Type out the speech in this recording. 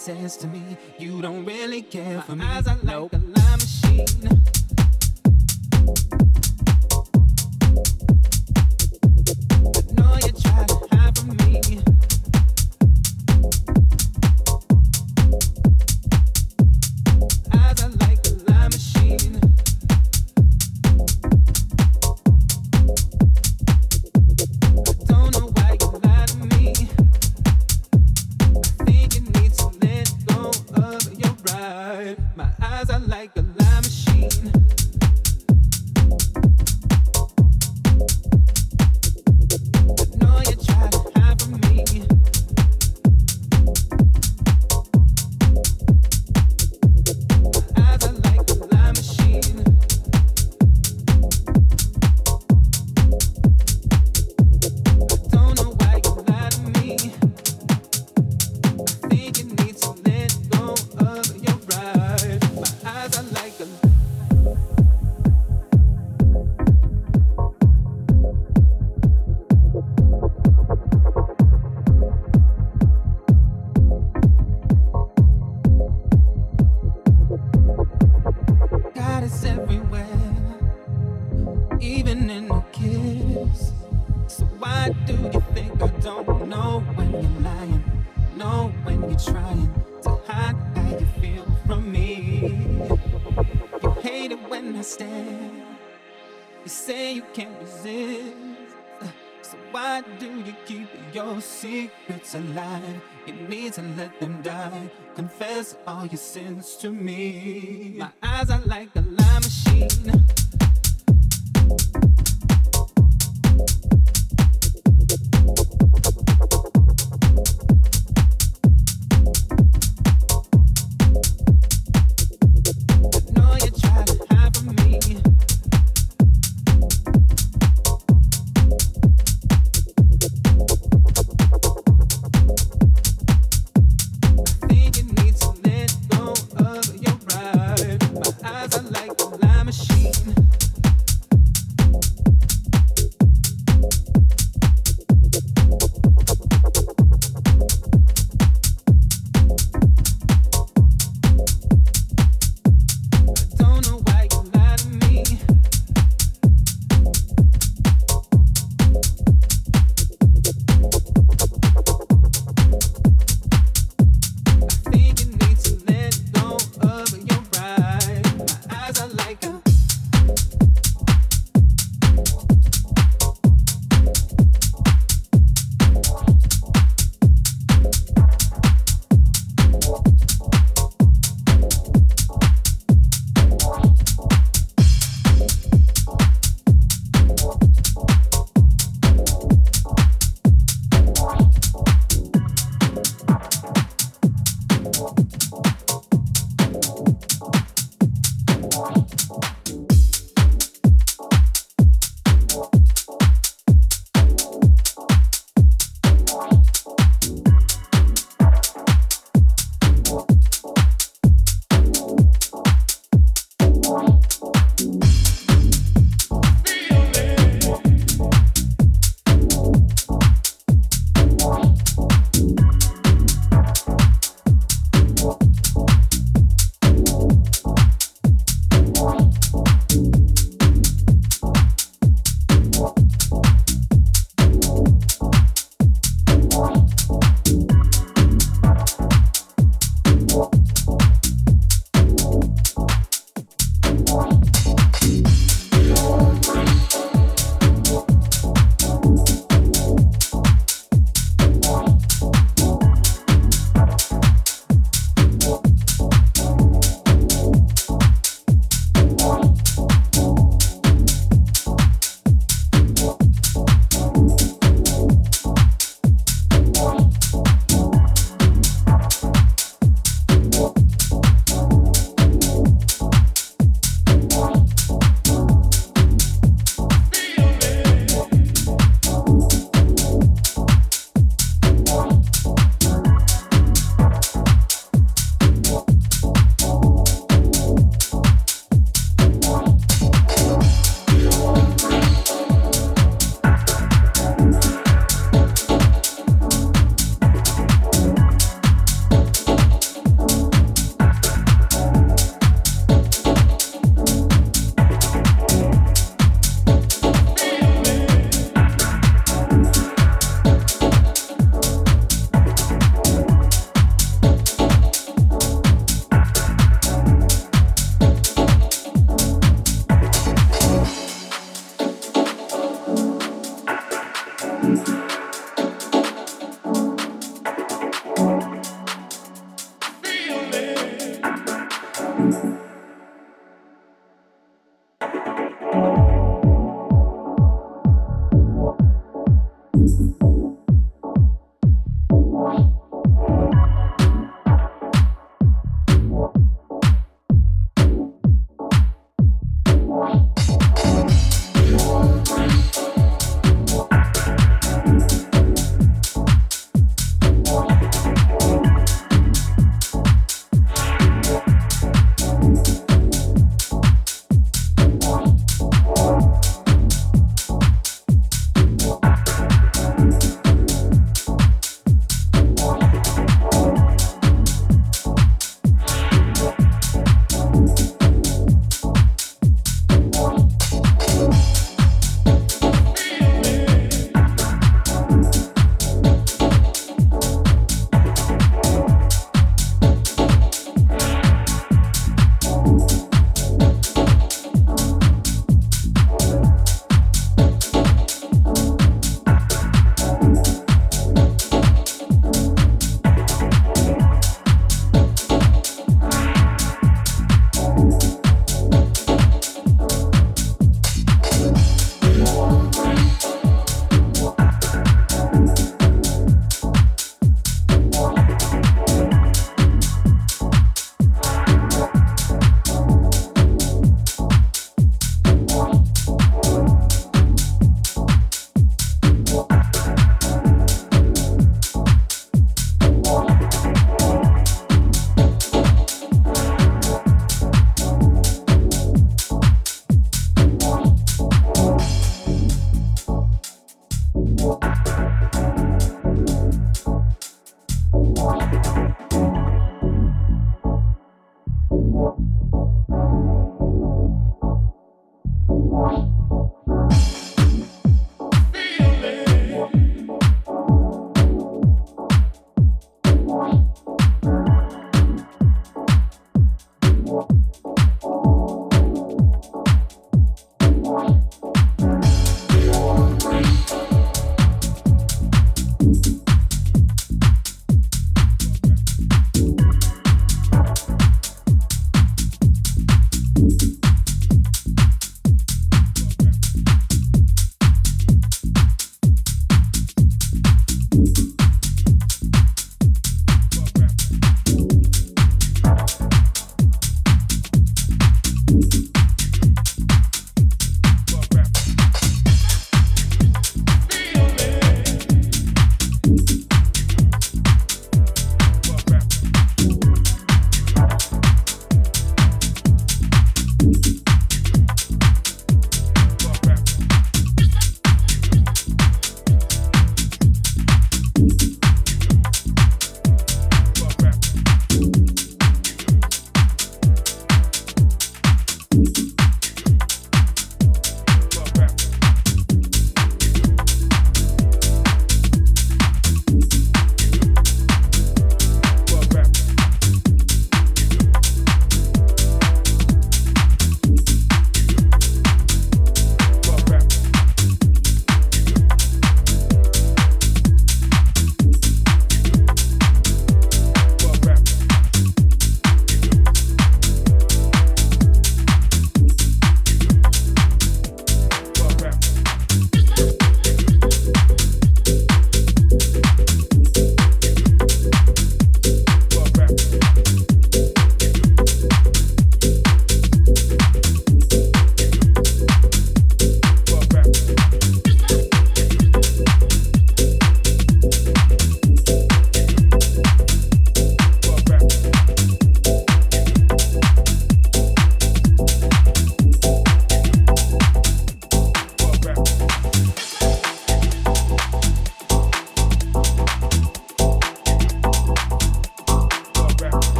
says to me? You don't really care for me. Eyes are like nope. All your sins to me.